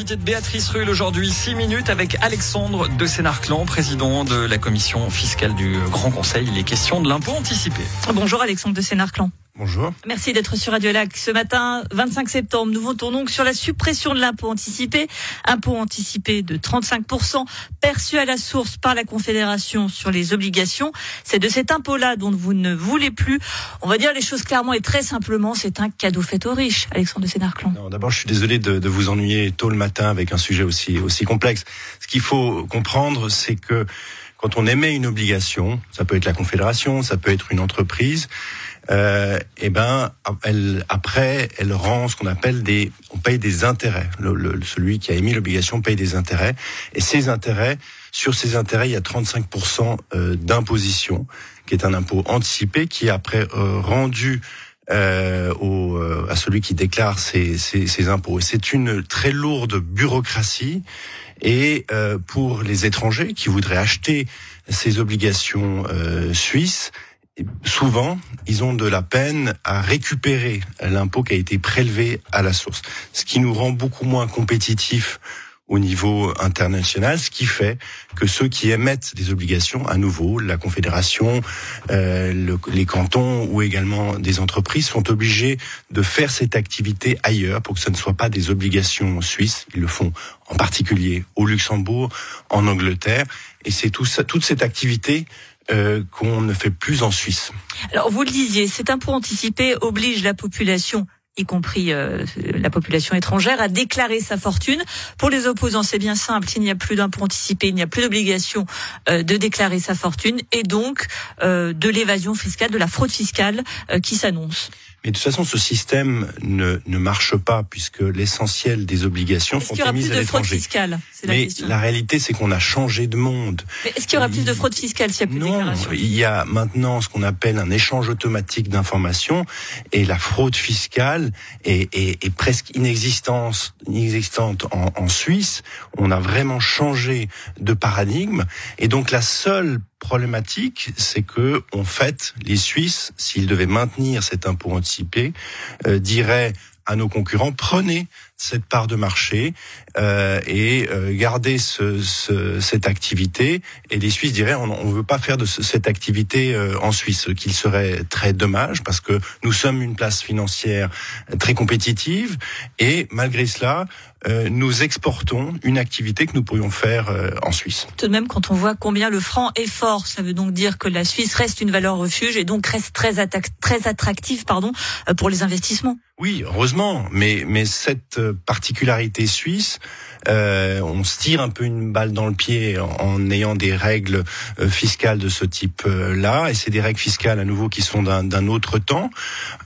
l'invité de Béatrice Rulle aujourd'hui, 6 minutes avec Alexandre de Sénarclan, président de la commission fiscale du Grand Conseil. Les questions de l'impôt anticipé. Bonjour Alexandre de Sénarclan. Bonjour. Merci d'être sur Radio Lac ce matin, 25 septembre. Nous votons donc sur la suppression de l'impôt anticipé. Impôt anticipé de 35% perçu à la source par la Confédération sur les obligations. C'est de cet impôt-là dont vous ne voulez plus. On va dire les choses clairement et très simplement, c'est un cadeau fait aux riches, Alexandre de Sénarclan. D'abord, je suis désolé de, de, vous ennuyer tôt le matin avec un sujet aussi, aussi complexe. Ce qu'il faut comprendre, c'est que quand on émet une obligation, ça peut être la Confédération, ça peut être une entreprise, euh, et eh ben, elle, après, elle rend ce qu'on appelle des, on paye des intérêts. Le, le, celui qui a émis l'obligation paye des intérêts, et ces intérêts, sur ces intérêts, il y a 35% euh, d'imposition, qui est un impôt anticipé, qui est après euh, rendu euh, au, euh, à celui qui déclare ses, ses, ses impôts. C'est une très lourde bureaucratie. Et euh, pour les étrangers qui voudraient acheter ces obligations euh, suisses, souvent, ils ont de la peine à récupérer l'impôt qui a été prélevé à la source, ce qui nous rend beaucoup moins compétitifs au niveau international, ce qui fait que ceux qui émettent des obligations, à nouveau, la Confédération, euh, le, les cantons ou également des entreprises, sont obligés de faire cette activité ailleurs pour que ce ne soit pas des obligations suisses. Ils le font en particulier au Luxembourg, en Angleterre, et c'est tout ça, toute cette activité euh, qu'on ne fait plus en Suisse. Alors vous le disiez, cet impôt anticipé oblige la population y compris euh, la population étrangère, à déclarer sa fortune. Pour les opposants, c'est bien simple, il n'y a plus d'impôt anticipé, il n'y a plus d'obligation euh, de déclarer sa fortune, et donc de l'évasion fiscale, de la fraude fiscale qui s'annonce. Mais de toute façon, ce système ne, ne marche pas puisque l'essentiel des obligations sont émises à l'étranger. Mais la, la réalité, c'est qu'on a changé de monde. Mais est-ce qu'il y aura plus de fraude fiscale s'il y a plus non, de déclaration il y a maintenant ce qu'on appelle un échange automatique d'informations et la fraude fiscale est, est, est presque inexistante, inexistante en, en Suisse. On a vraiment changé de paradigme et donc la seule problématique, c'est que en fait, les Suisses, s'ils devaient maintenir cet impôt anticipé, euh, diraient à nos concurrents prenez cette part de marché euh, et euh, gardez ce, ce, cette activité. Et les Suisses diraient on ne veut pas faire de ce, cette activité euh, en Suisse, ce qui serait très dommage parce que nous sommes une place financière très compétitive et malgré cela, euh, nous exportons une activité que nous pourrions faire euh, en Suisse. Tout de même, quand on voit combien le franc est fort, ça veut donc dire que la Suisse reste une valeur refuge et donc reste très, très attractive pardon, euh, pour les investissements. Oui, heureusement, mais, mais cette particularité suisse, euh, on se tire un peu une balle dans le pied en, en ayant des règles euh, fiscales de ce type-là, et c'est des règles fiscales à nouveau qui sont d'un autre temps,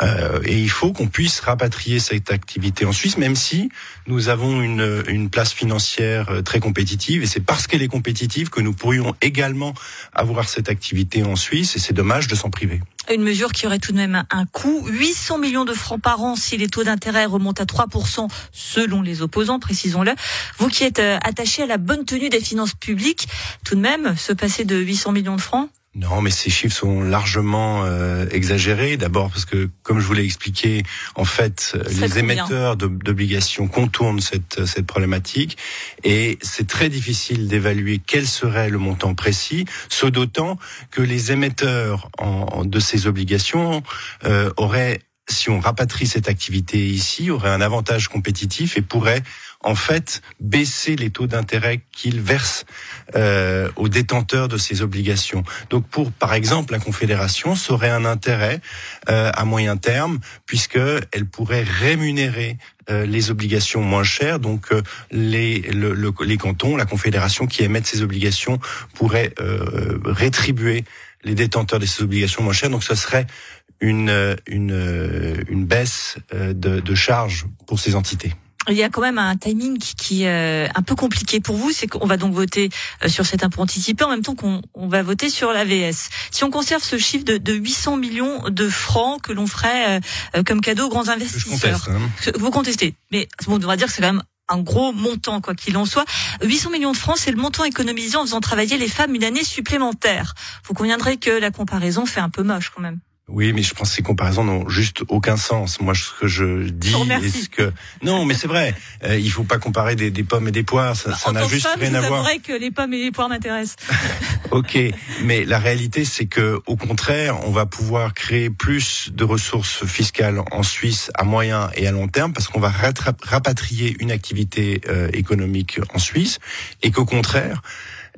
euh, et il faut qu'on puisse rapatrier cette activité en Suisse, même si nous avons une, une place financière très compétitive, et c'est parce qu'elle est compétitive que nous pourrions également avoir cette activité en Suisse, et c'est dommage de s'en priver. Une mesure qui aurait tout de même un coût, 800 millions de francs par an si les taux d'intérêt remontent à 3% selon les opposants, précisons-le. Vous qui êtes attaché à la bonne tenue des finances publiques, tout de même, se passer de 800 millions de francs? Non, mais ces chiffres sont largement euh, exagérés. D'abord parce que, comme je vous l'ai expliqué, en fait, les émetteurs d'obligations contournent cette, cette problématique et c'est très difficile d'évaluer quel serait le montant précis, ce d'autant que les émetteurs en, de ces obligations euh, auraient si on rapatrie cette activité ici, aurait un avantage compétitif et pourrait en fait baisser les taux d'intérêt qu'ils versent euh, aux détenteurs de ces obligations. Donc pour par exemple la Confédération, ça aurait un intérêt euh, à moyen terme puisque elle pourrait rémunérer euh, les obligations moins chères. Donc euh, les, le, le, les cantons, la Confédération qui émettent ces obligations pourraient euh, rétribuer les détenteurs de ces obligations moins chères. Donc ce serait une, une, une baisse de, de charges pour ces entités il y a quand même un timing qui est un peu compliqué pour vous, c'est qu'on va donc voter sur cet impôt anticipé en même temps qu'on on va voter sur l'AVS. Si on conserve ce chiffre de, de 800 millions de francs que l'on ferait comme cadeau aux grands investisseurs, Je conteste, hein. vous contestez, mais bon, on va dire que c'est quand même un gros montant, quoi qu'il en soit. 800 millions de francs, c'est le montant économisé en faisant travailler les femmes une année supplémentaire. Vous conviendrez que la comparaison fait un peu moche quand même. Oui, mais je pense que ces comparaisons n'ont juste aucun sens. Moi, ce que je dis, est-ce que non, mais c'est vrai. Euh, il faut pas comparer des, des, pommes et des poires. Ça, ça n'a juste rien à voir. C'est vrai que les pommes et les poires m'intéressent. ok, mais la réalité, c'est que au contraire, on va pouvoir créer plus de ressources fiscales en Suisse à moyen et à long terme parce qu'on va rapatrier une activité euh, économique en Suisse et qu'au contraire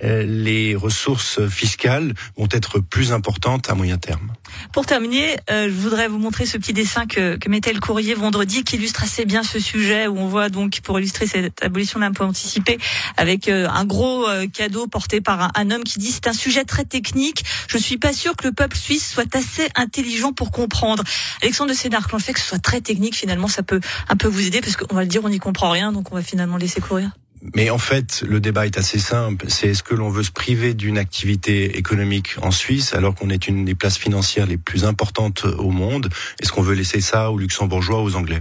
les ressources fiscales vont être plus importantes à moyen terme. Pour terminer, euh, je voudrais vous montrer ce petit dessin que, que mettait le courrier vendredi qui illustre assez bien ce sujet où on voit donc pour illustrer cette abolition de l'impôt anticipé avec euh, un gros cadeau porté par un, homme qui dit c'est un sujet très technique. Je suis pas sûr que le peuple suisse soit assez intelligent pour comprendre. Alexandre de Sénard, le fait que ce soit très technique, finalement, ça peut un peu vous aider parce qu'on va le dire, on n'y comprend rien, donc on va finalement laisser courir. Mais en fait, le débat est assez simple. C'est est-ce que l'on veut se priver d'une activité économique en Suisse alors qu'on est une des places financières les plus importantes au monde? Est-ce qu'on veut laisser ça aux luxembourgeois, aux anglais?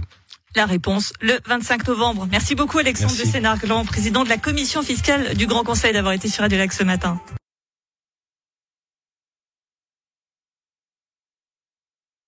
La réponse le 25 novembre. Merci beaucoup Alexandre de Sénarglan, président de la commission fiscale du Grand Conseil d'avoir été sur Radio Lac ce matin.